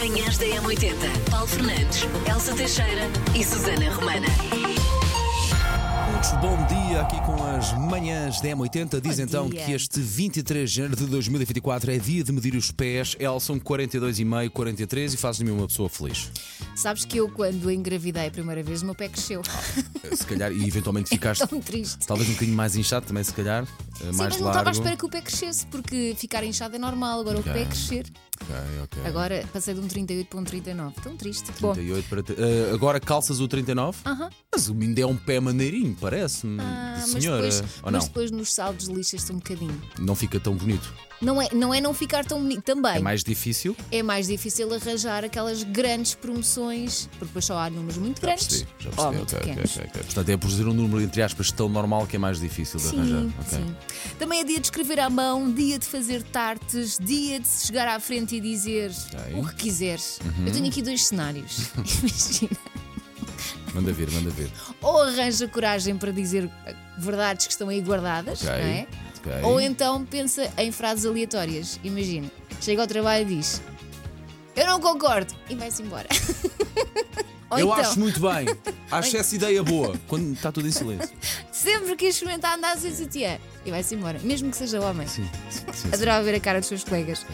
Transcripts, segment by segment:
Manhãs da M80. Paulo Fernandes, Elsa Teixeira e Susana Romana. Muito bom dia aqui com as manhãs da M80. Diz Bom então dia. que este 23 de janeiro de 2024 é dia de medir os pés. São 42,5, 43 e faz de mim uma pessoa feliz. Sabes que eu, quando engravidei a primeira vez, o meu pé cresceu. Se calhar, e eventualmente ficaste Tão triste. talvez um bocadinho mais inchado também, se calhar. Eh, Sim, mais mas não estava à espera que o pé crescesse, porque ficar inchado é normal, agora Ok. o pé crescer. Ok, ok. Agora passei de um 38 para um 39. Tão triste. Bom, 38 para. te- eh, agora calças o 39? Aham. Mas o Mindé é um pé maneirinho, parece-me. ah, mas, Senhora. depois, Ou mas depois nos saldos lixas-se um bocadinho. Não fica tão bonito. Não é, não é não ficar tão bonito também. É mais difícil. É mais difícil arranjar aquelas grandes promoções, porque depois só há números muito Já grandes percebi, já ou percebi. muito ok, ok, pequenos. ok, ok. Portanto, é por dizer um número, entre aspas, tão normal que é mais difícil de arranjar. Sim, Ok. sim. Também é dia de escrever à mão, dia de fazer tartes, dia de se chegar à frente e dizer. Uhum. o que quiseres. Eu tenho aqui dois cenários. Imagina. Manda ver, manda ver. Ou arranja coragem para dizer verdades que estão aí guardadas, Ok. não é? Ok. Ou então pensa em frases aleatórias. Imagina, chega ao trabalho e diz: Eu não concordo, e vai-se embora. Ou Eu então, acho muito bem. Acho essa ideia boa. Quando está tudo em silêncio. sempre quis experimentar andar sem sutiã, e vai-se embora, mesmo que seja homem. Sim, sim, sim, sim. Adorava ver a cara dos seus colegas.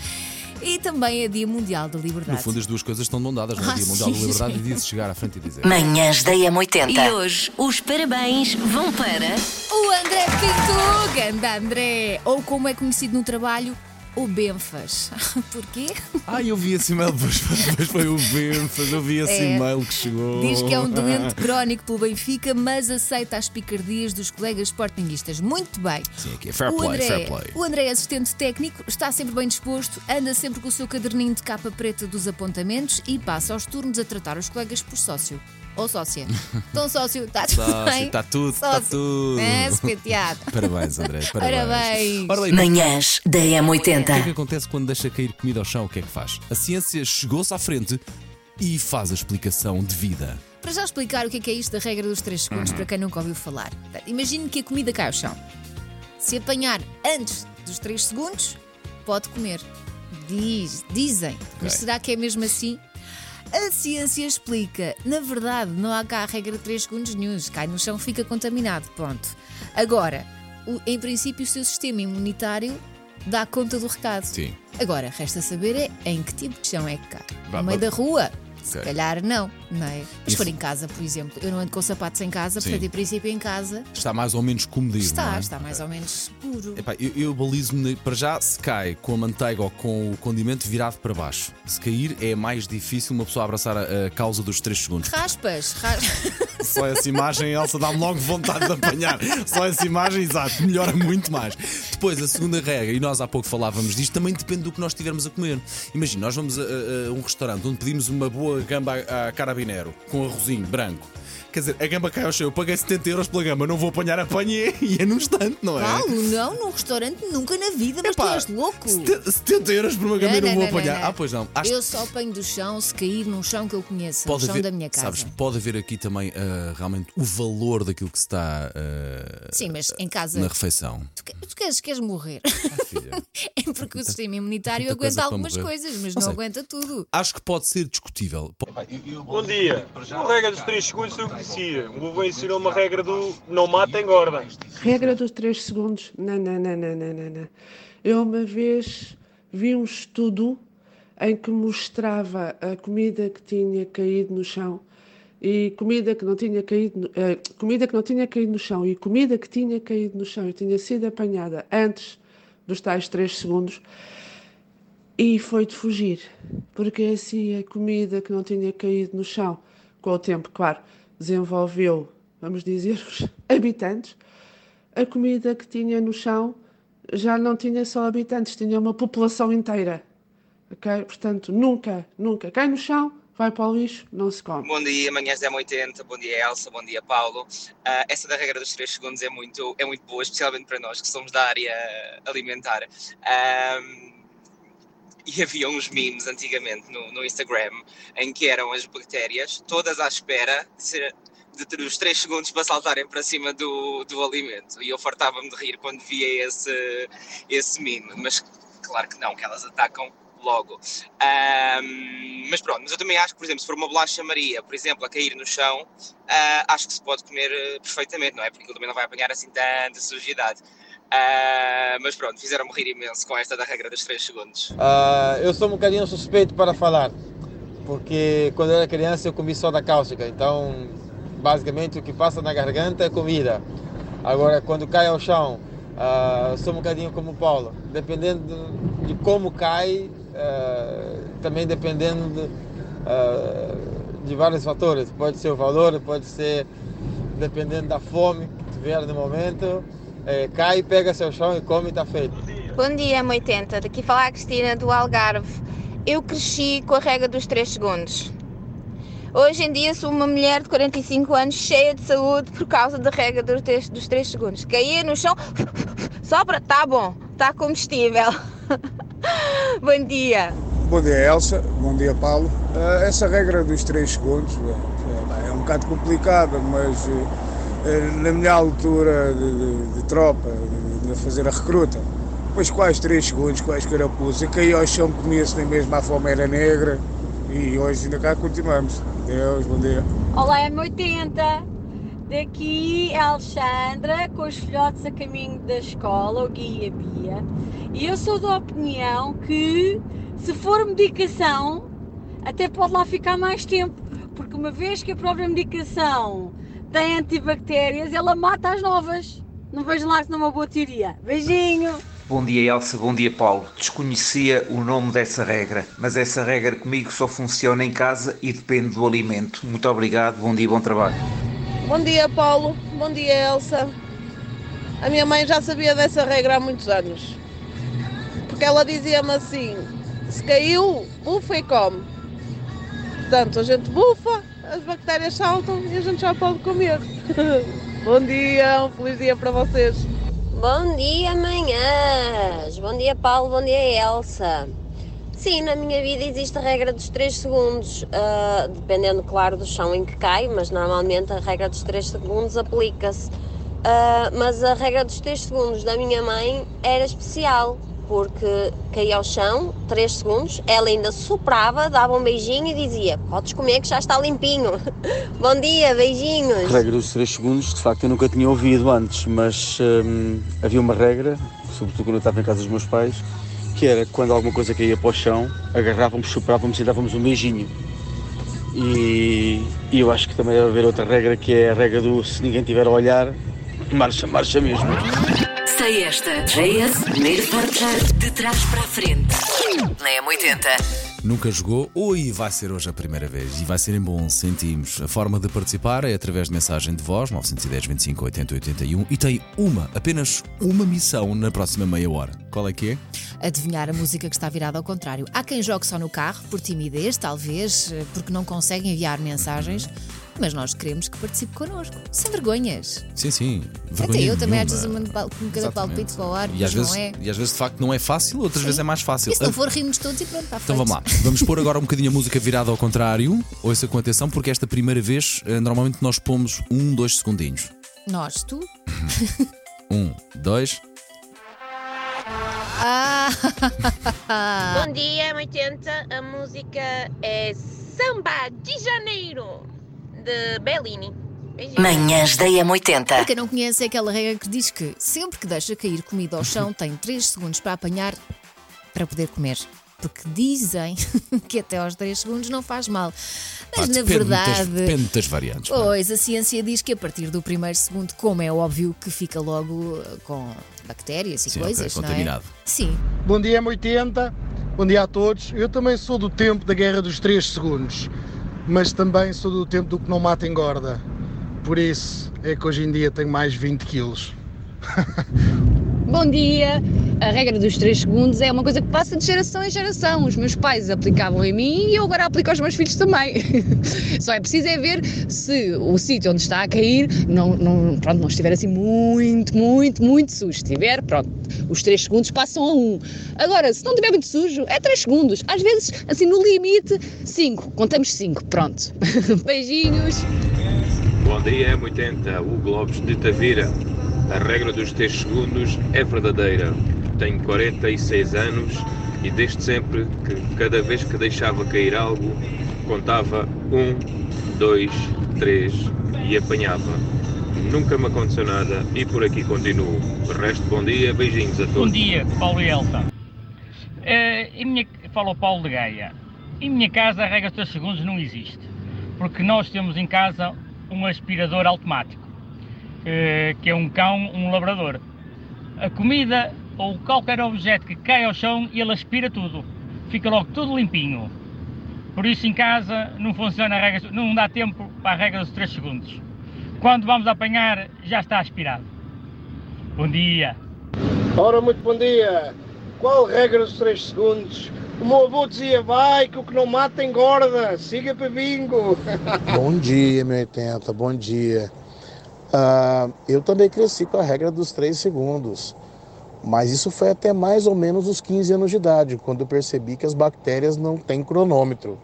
E também é Dia Mundial da Liberdade. No fundo, as duas coisas estão de mão dadas, não é? Ah, Dia Mundial da Liberdade sim. e dia de chegar à frente e dizer. Manhãs da M80. E hoje os parabéns vão para. O André Pinto, ganda André, ou como é conhecido no trabalho, o Benfas. Porquê? Ah, eu vi esse e-mail, depois, depois foi o Benfas, eu vi esse É. e-mail que chegou. Diz que é um doente crónico pelo Benfica, mas aceita as picardias dos colegas sportinguistas. Muito bem. Sim, aqui é fair o play, André, fair play. o André é assistente técnico, está sempre bem disposto, anda sempre com o seu caderninho de capa preta dos apontamentos e passa aos turnos a tratar os colegas por sócio. Ou sócia. Então, sócio, está tudo Sócio, bem? está tudo, está tudo. É, espeteado. Parabéns, André, parabéns. Parabéns. Manhãs da O que é que M80. acontece quando deixa cair comida ao chão? O que é que faz? A ciência chegou-se à frente e faz a explicação de vida. Para já explicar o que é, que é isto da regra dos 3 segundos, Uhum. para quem nunca ouviu falar. Imagine que a comida cai ao chão. Se apanhar antes dos 3 segundos, pode comer. Diz, dizem. Mas Ok. será que é mesmo assim? A ciência explica. Na verdade, não há cá a regra de 3 segundos nenhum. Cai no chão, fica contaminado. Pronto. Agora, o- em princípio, o seu sistema imunitário dá conta do recado. Sim. Agora, resta saber é em que tipo de chão é que cai. Vá, no meio vá. da rua? Se Ok. calhar não, não é? Mas se for em casa, por exemplo, eu não ando com sapatos em casa, Sim. portanto, em princípio, em casa Está mais ou menos comedido. está, é? está mais ou menos seguro. Epá, eu, eu balizo-me para já se cai com a manteiga ou com o condimento virado para baixo. Se cair é mais difícil uma pessoa abraçar a, a causa dos 3 segundos. Raspas, ras... Só essa imagem, Elsa, dá-me logo vontade de apanhar. Só essa imagem, exato, melhora muito mais. Depois, a segunda regra, e nós há pouco falávamos disto, também depende do que nós estivermos a comer. Imagina, nós vamos a, a- a um restaurante onde pedimos uma boa gamba a, a carabinero, com arrozinho branco. Quer dizer, a gamba cai ao chão, eu paguei 70 euros pela gamba, não vou apanhar, apanhei e é num instante, não é? Paulo, não, num restaurante nunca na vida, mas Epá, tu és louco. 70 70 euros por uma gamba e não, vou apanhar. Ah, pois não. Acho Eu só apanho do chão se cair num chão que eu conheço, no pode chão haver, da minha casa. sabes, pode haver aqui também ah, realmente o valor daquilo que se está ah, Sim, mas em casa. na refeição. Tu, tu queres, queres morrer? Filha. é porque o sistema imunitário aguenta algumas coisas, mas Não não, aguenta tudo. Acho que pode ser discutível. Bom dia. A regra dos 3 segundos conhecia. O avô ensinou uma regra do não mata, engorda. Regra dos 3 segundos. Não, não, não, não, não, não. Eu uma vez vi um estudo em que mostrava a comida que tinha caído no chão e comida que não tinha caído, eh, comida que não tinha caído no chão e comida que tinha caído no chão e tinha sido apanhada antes dos tais 3 segundos e foi de fugir, porque assim a comida que não tinha caído no chão, com o tempo, claro, desenvolveu, vamos dizer, os habitantes, a comida que tinha no chão já não tinha só habitantes, tinha uma população inteira. Ok? Portanto, nunca, nunca cai no chão, vai para o lixo, não se come. Bom dia, manhãs da M80, bom dia Elsa, bom dia Paulo. Ah, essa da regra dos 3 segundos é muito, é muito boa, especialmente para nós que somos da área alimentar. Ahm, e havia uns memes antigamente no, no Instagram em que eram as bactérias todas à espera de, ser, de ter os 3 segundos para saltarem para cima do, do alimento. E eu fartava-me de rir quando via esse, esse meme, mas claro que não, que elas atacam logo. Um, mas pronto, mas eu também acho que, por exemplo, se for uma bolacha Maria, por exemplo, a cair no chão, uh, acho que se pode comer uh, perfeitamente, não é? Porque ele também não vai apanhar assim tanta sujidade. Uh, mas pronto, fizeram-me rir imenso com esta da regra dos 3 segundos. Uh, eu sou um bocadinho suspeito para falar, porque quando eu era criança eu comi só da cáustica, então basicamente o que passa na garganta é comida. Agora, quando cai ao chão, uh, sou um bocadinho como o Paulo, dependendo de, de como cai, também dependendo de, de vários fatores. Pode ser o valor, pode ser dependendo da fome que tiver no momento é, cai, pega seu chão e come e está feito. Bom dia, M80. Daqui fala a Cristina do Algarve. Eu cresci com a regra dos 3 segundos. Hoje em dia sou uma mulher de 45 anos cheia de saúde por causa da regra dos 3, dos 3 segundos. Caía no chão, sobra, tá bom, tá combustível. bom dia. Bom dia, Elsa. Bom dia, Paulo. Uh, essa regra dos 3 segundos é, é um bocado complicada, mas. Eh, na minha altura de, de, de tropa, de, fazer a recruta. Depois quase 3 segundos, quase carapuços. Eu caí ao chão, comia-se nem mesmo a fome era negra e hoje ainda cá continuamos. Deus, bom dia. Olá, M80. Daqui é a Alexandra, com os filhotes a caminho da escola, o Guia Bia. E eu sou da opinião que, se for medicação, até pode lá ficar mais tempo. Porque uma vez que a própria medicação tem antibactérias, ela mata as novas. Não vejo lá que não é uma boa teoria. Beijinho! Bom dia Elsa, bom dia Paulo. Desconhecia o nome dessa regra, mas essa regra comigo só funciona em casa e depende do alimento. Muito obrigado, bom dia e bom trabalho. Bom dia Paulo, bom dia Elsa. A minha mãe já sabia dessa regra há muitos anos. Porque ela dizia-me assim: se caiu, bufa e come. Portanto, a gente bufa, as bactérias saltam e a gente já pode comer. Bom dia, um feliz dia para vocês. Bom dia, manhãs. Bom dia, Paulo. Bom dia, Elsa. Sim, na minha vida existe a regra dos 3 segundos, uh, dependendo, claro, do chão em que cai, mas normalmente a regra dos 3 segundos aplica-se. Uh, mas a regra dos 3 segundos da minha mãe era especial porque caía ao chão, 3 segundos, ela ainda soprava, dava um beijinho e dizia: Podes comer que já está limpinho. Bom dia, beijinhos. A regra dos 3 segundos, de facto, eu nunca tinha ouvido antes, mas hum, havia uma regra, sobretudo quando eu estava em casa dos meus pais, que era quando alguma coisa caía para o chão, agarrávamos, soprávamos e dávamos um beijinho. E, e eu acho que também deve haver outra regra que é a regra do se ninguém tiver a olhar, marcha, marcha mesmo. Sei esta. JS, primeiro portar de trás para a frente. Na M80. Nunca jogou ou e vai ser hoje a primeira vez? E vai ser em bom, sentimos. A forma de participar é através de mensagem de voz, 910 25 80 81, e tem uma, apenas uma missão na próxima meia hora. Qual é que é? Adivinhar a música que está virada ao contrário. Há quem jogue só no carro, por timidez, talvez, porque não consegue enviar mensagens mas nós queremos que participe connosco, sem vergonhas. Sim, sim. Até eu também às vezes mando um cada palpite para o ar, e às vezes, não é. E às vezes de facto não é fácil, outras sim. vezes é mais fácil. E se não for, rimos todos e pronto, está Então vamos lá. Vamos pôr agora um bocadinho a música virada ao contrário. Ouça com atenção, porque esta primeira vez eh, normalmente nós pomos um, dois segundinhos. Nós, tu? um, dois. Ah. Bom dia, 80. A música é Samba de Janeiro de Bellini. Beijinho. Manhãs da M80. Para quem não conhece, é aquela regra que diz que sempre que deixa cair comida ao chão, tem 3 segundos para apanhar para poder comer. Porque dizem que até aos 3 segundos não faz mal. Mas Ah, na depende verdade. muitas- depende das variantes. é? Pois, a ciência diz que a partir do primeiro segundo, como é óbvio, que fica logo uh, com bactérias e Sim, ok, coisas, não é? contaminado. Sim. Bom dia, M80. Bom dia a todos. Eu também sou do tempo da guerra dos 3 segundos, mas também sou do tempo do que não mata engorda. Por isso é que hoje em dia tenho mais 20 quilos. Bom dia! A regra dos 3 segundos é uma coisa que passa de geração em geração. Os meus pais aplicavam em mim e eu agora aplico aos meus filhos também. Só é preciso é ver se o sítio onde está a cair não, não, pronto, não estiver assim muito, muito, muito sujo. Se estiver, pronto, os 3 segundos passam a 1. Agora, se não estiver muito sujo, é 3 segundos. Às vezes, assim no limite, 5. Contamos 5. Pronto. Beijinhos! Bom dia, M80, o Globos de Tavira. A regra dos 3 segundos é verdadeira. Tenho 46 anos e desde sempre que cada vez que deixava cair algo, contava um, dois, três e apanhava. Nunca me aconteceu nada e por aqui continuo. O resto, bom dia, beijinhos a todos. Bom dia, Paulo e Elsa. Eh, em minha, fala o Paulo de Gaia. Em minha casa a regra dos 3 segundos não existe. Porque nós temos em casa um aspirador automático, eh, que é um cão, um labrador. A comida ou qualquer objeto que cai ao chão, ele aspira tudo. Fica logo tudo limpinho. Por isso em casa não funciona a regra, não dá tempo para a regra dos 3 segundos. Quando vamos apanhar, já está aspirado. Bom dia. Ora, muito bom dia. Qual regra dos 3 segundos? O meu avô dizia, vai, que o que não mata engorda. Siga para bingo. Bom dia, meu 80, bom dia. Ah, eu também cresci com a regra dos 3 segundos. Mas isso foi até mais ou menos os 15 anos de idade, quando eu percebi que as bactérias não têm cronômetro.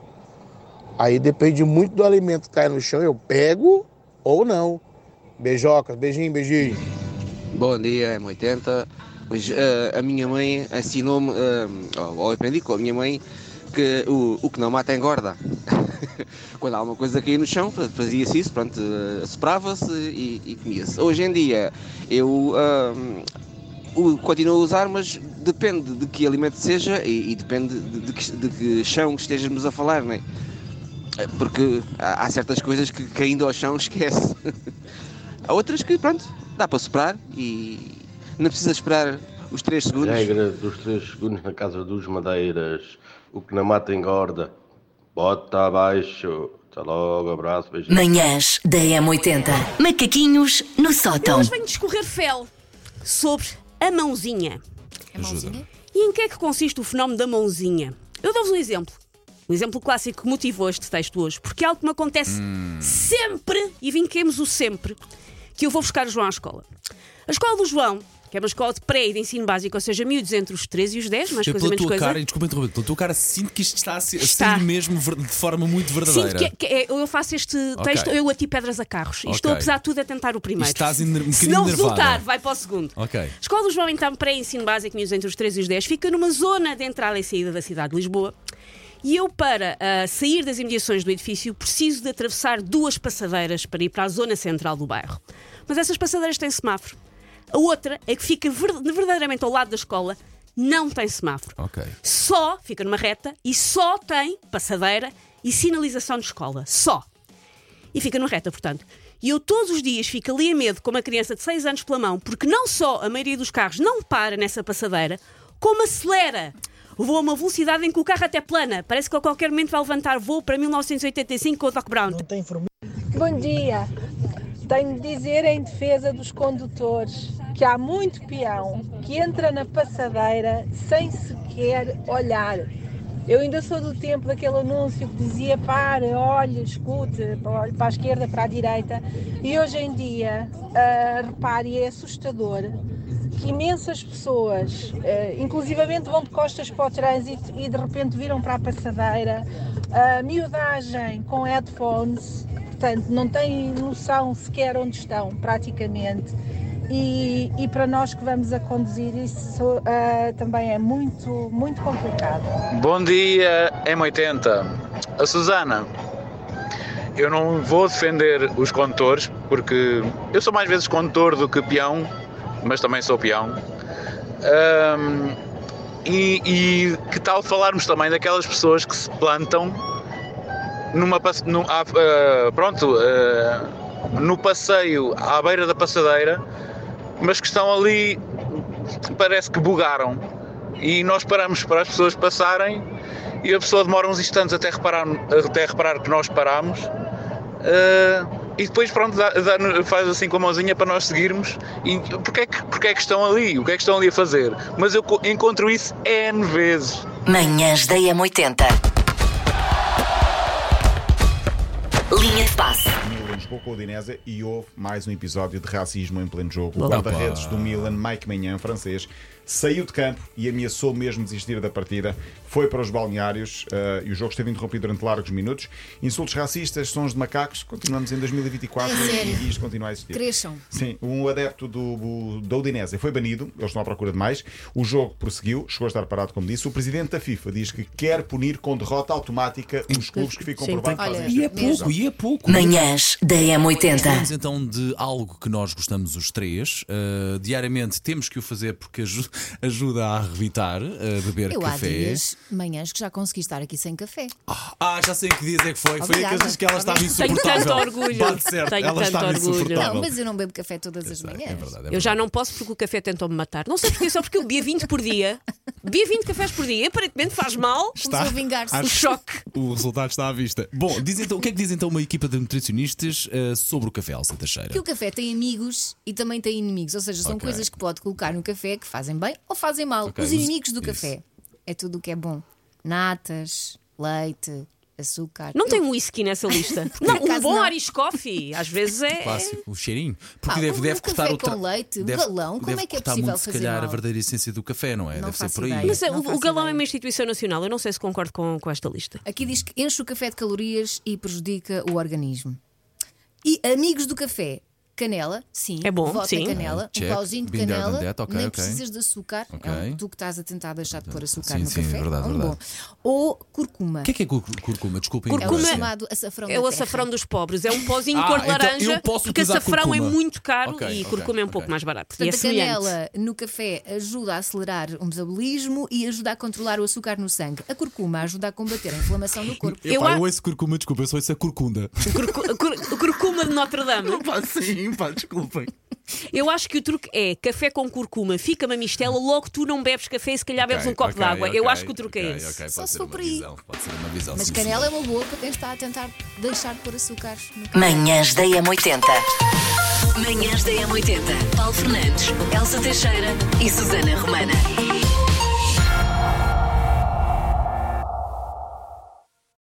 Aí depende muito do alimento que cai no chão, eu pego ou não. Beijocas, beijinho, beijinho. Bom dia, M80. Hoje, eh, a minha mãe ensinou-me, eh, ou aprendi com a minha mãe, que o, o que não mata engorda. Quando há uma coisa a cair no chão, fa- fazia-se isso, pronto, eh, soprava-se e, e comia-se. Hoje em dia, eu ah, o, continuo a usar, mas depende de que alimento seja e, e depende de, de que, de que chão estejamos a falar, não é? Eh, Porque há, há certas coisas que caindo ao chão esquece. há outras que, pronto, dá para soprar e não precisa esperar os 3 segundos. Regra dos 3 segundos na casa dos Madeiras. O que não mata engorda. Bota abaixo. Até logo, abraço, beijinho. Manhãs da M80. Macaquinhos no Eu sótão. hoje venho discorrer fel sobre a mãozinha. Ajuda. E em que é que consiste o fenómeno da mãozinha? Eu dou-vos um exemplo. Um exemplo clássico que motivou este texto hoje, porque é algo que me acontece sempre, e vinquemos o sempre, que eu vou buscar o João à escola. A escola do João, que é uma escola de pré e de ensino básico, ou seja, miúdos entre os 13 e os 10, mais Eu, coisa menos coisa. cara, desculpa interromper, pela tua cara, sinto que isto está a ser, Está. mesmo de forma muito Sinto verdadeira. que, é- que é- eu faço este texto, eu ati pedras a carros. E estou, apesar de tudo, a tentar o primeiro. Estás um Se não nervada. resultar, vai para o segundo. Ok. A Escola do João, então, pré-ensino básico, miúdos entre os 13 e os 10, fica numa zona de entrada e saída da cidade de Lisboa. E eu, para ah, sair das imediações do edifício, preciso de atravessar duas passadeiras para ir para a zona central do bairro. Mas essas passadeiras têm semáforo. A outra é que fica ver- verdadeiramente ao lado da escola, não tem semáforo. Ok. Só fica numa reta e só tem passadeira e sinalização de escola. Só. E fica numa reta, portanto. E eu todos os dias fico ali a medo com uma criança de 6 anos pela mão, porque não só a maioria dos carros não para nessa passadeira, como acelera. Voa a uma velocidade em que o carro até plana. Parece que a qualquer momento vai levantar voo para 1985 com o Doc Brown. Bom dia. Tenho de dizer em defesa dos condutores que há muito peão que entra na passadeira sem sequer olhar. Eu ainda sou do tempo daquele anúncio que dizia pare, olhe, escute, olhe para a esquerda, para a direita. E hoje em dia, ah, repare, é assustador que imensas pessoas, eh, inclusivamente vão de costas para o trânsito e de repente viram para a passadeira, a miudagem com headphones, portanto não têm noção sequer onde estão, praticamente. E, e para nós que vamos a conduzir isso ah, também é muito, muito complicado. Bom dia, M80. A Susana, eu não vou defender os condutores porque eu sou mais vezes condutor do que peão, mas também sou peão. Ahm, e, e que tal falarmos também daquelas pessoas que se plantam numa ah, pronto, ah, no passeio à beira da passadeira, mas que estão ali, parece que bugaram. E nós paramos para as pessoas passarem e a pessoa demora uns instantes até reparar, até reparar que nós paramos. ah, e depois pronto, dá- dá- faz assim com a mãozinha para nós seguirmos. E porque é, que, porque é que estão ali? O que é que estão ali a fazer? Mas eu co- encontro isso N vezes. Manhãs da M80. Com o Udinese e houve mais um episódio de racismo em pleno jogo. O guarda-redes do Milan, Mike Maignan, francês, saiu de campo e ameaçou mesmo desistir da partida. Foi para os balneários uh, e o jogo esteve interrompido durante largos minutos. Insultos racistas, sons de macacos, continuamos em 2024 É e isto continua a existir. Cresçam. Sim, um adepto do, do, da Udinese foi banido, eles estão à procura de mais. O jogo prosseguiu, chegou a estar parado, como disse. O presidente da FIFA diz que quer punir com derrota automática os clubes que ficam Sim, por baixo E é pouco, e é pouco. Manhãs da M80. Falamos então de algo que nós gostamos os três. Uh, diariamente temos que o fazer porque aju- ajuda a revitar, a beber Eu há café. dias, manhãs, que já consegui estar aqui sem café. Ah, já sei que dias é que foi. Foi Obrigada. aqueles que ela estava Tenho insuportável. tanto orgulho. Bate certo, Tenho ela tanto orgulho. Não, mas eu não bebo café todas as manhãs. É verdade, é Eu já não posso porque o café tentou-me matar. Não sei porquê, só porque eu bebia 20 por dia. Bebia 20 cafés por dia. Aparentemente faz mal. Está- O choque. O resultado está à vista. Bom, diz então, o que é que diz então uma equipa de nutricionistas uh, sobre o café, Elsa Teixeira? Que o café tem amigos e também tem inimigos, ou seja, são Ok. coisas que pode colocar no café que fazem bem ou fazem mal. Ok, Os os- inimigos do isso. café é tudo o que é bom: natas, leite, açúcar. Não Eu- tem um whisky nessa lista. Não, um bom não. Irish coffee. Às vezes é. Clássico, o cheirinho. Porque Pá, deve, um deve café cortar o com tra- leite, um deve, galão, como deve é que é possível muito, se fazer calhar, mal? a verdadeira essência do café, não é? Não deve ser faço por aí. ideia. Mas é, Não o, o galão é ideia. uma instituição nacional. Eu não sei se concordo com, com esta lista. Aqui diz que enche o café de calorias e prejudica o organismo. E amigos do café. Canela, sim. É bom, Vota sim. canela, um pauzinho de canela. done that, ok, nem ok. precisas de açúcar. Ok. É um, tu que estás a tentar deixar de pôr açúcar Sim, no sim, é café. verdade, é um verdade. bom. Ou curcuma. O que é que é cur- curcuma? Desculpem. Curcuma ignorância. chamado açafrão É o açafrão dos pobres. É um pozinho Ah, cor então laranja. eu posso porque açafrão é curcuma. muito caro Ok, e curcuma é um pouco mais barato. e é Portanto, a semelhante. canela no café ajuda a acelerar o metabolismo e ajuda a controlar o açúcar no sangue. A curcuma ajuda a combater a inflamação do corpo. Eu, pá, eu ouço curcuma, desculpa, eu só ouço a curcunda. Curcu- cur- Curcuma de Notre Dame. Pá, sim, pá, desculpem. Eu acho que o truque é café com curcuma, fica uma mistela, logo tu não bebes café e se calhar bebes um copo de água. Eu acho que o truque é esse. Só se for por aí. visão. Pode ser uma visão. Mas sim, canela é uma boa para quem está a tentar deixar de pôr açúcar no café. Manhãs da M80. Manhãs da M80. Paulo Fernandes, Elsa Teixeira e Susana Romana.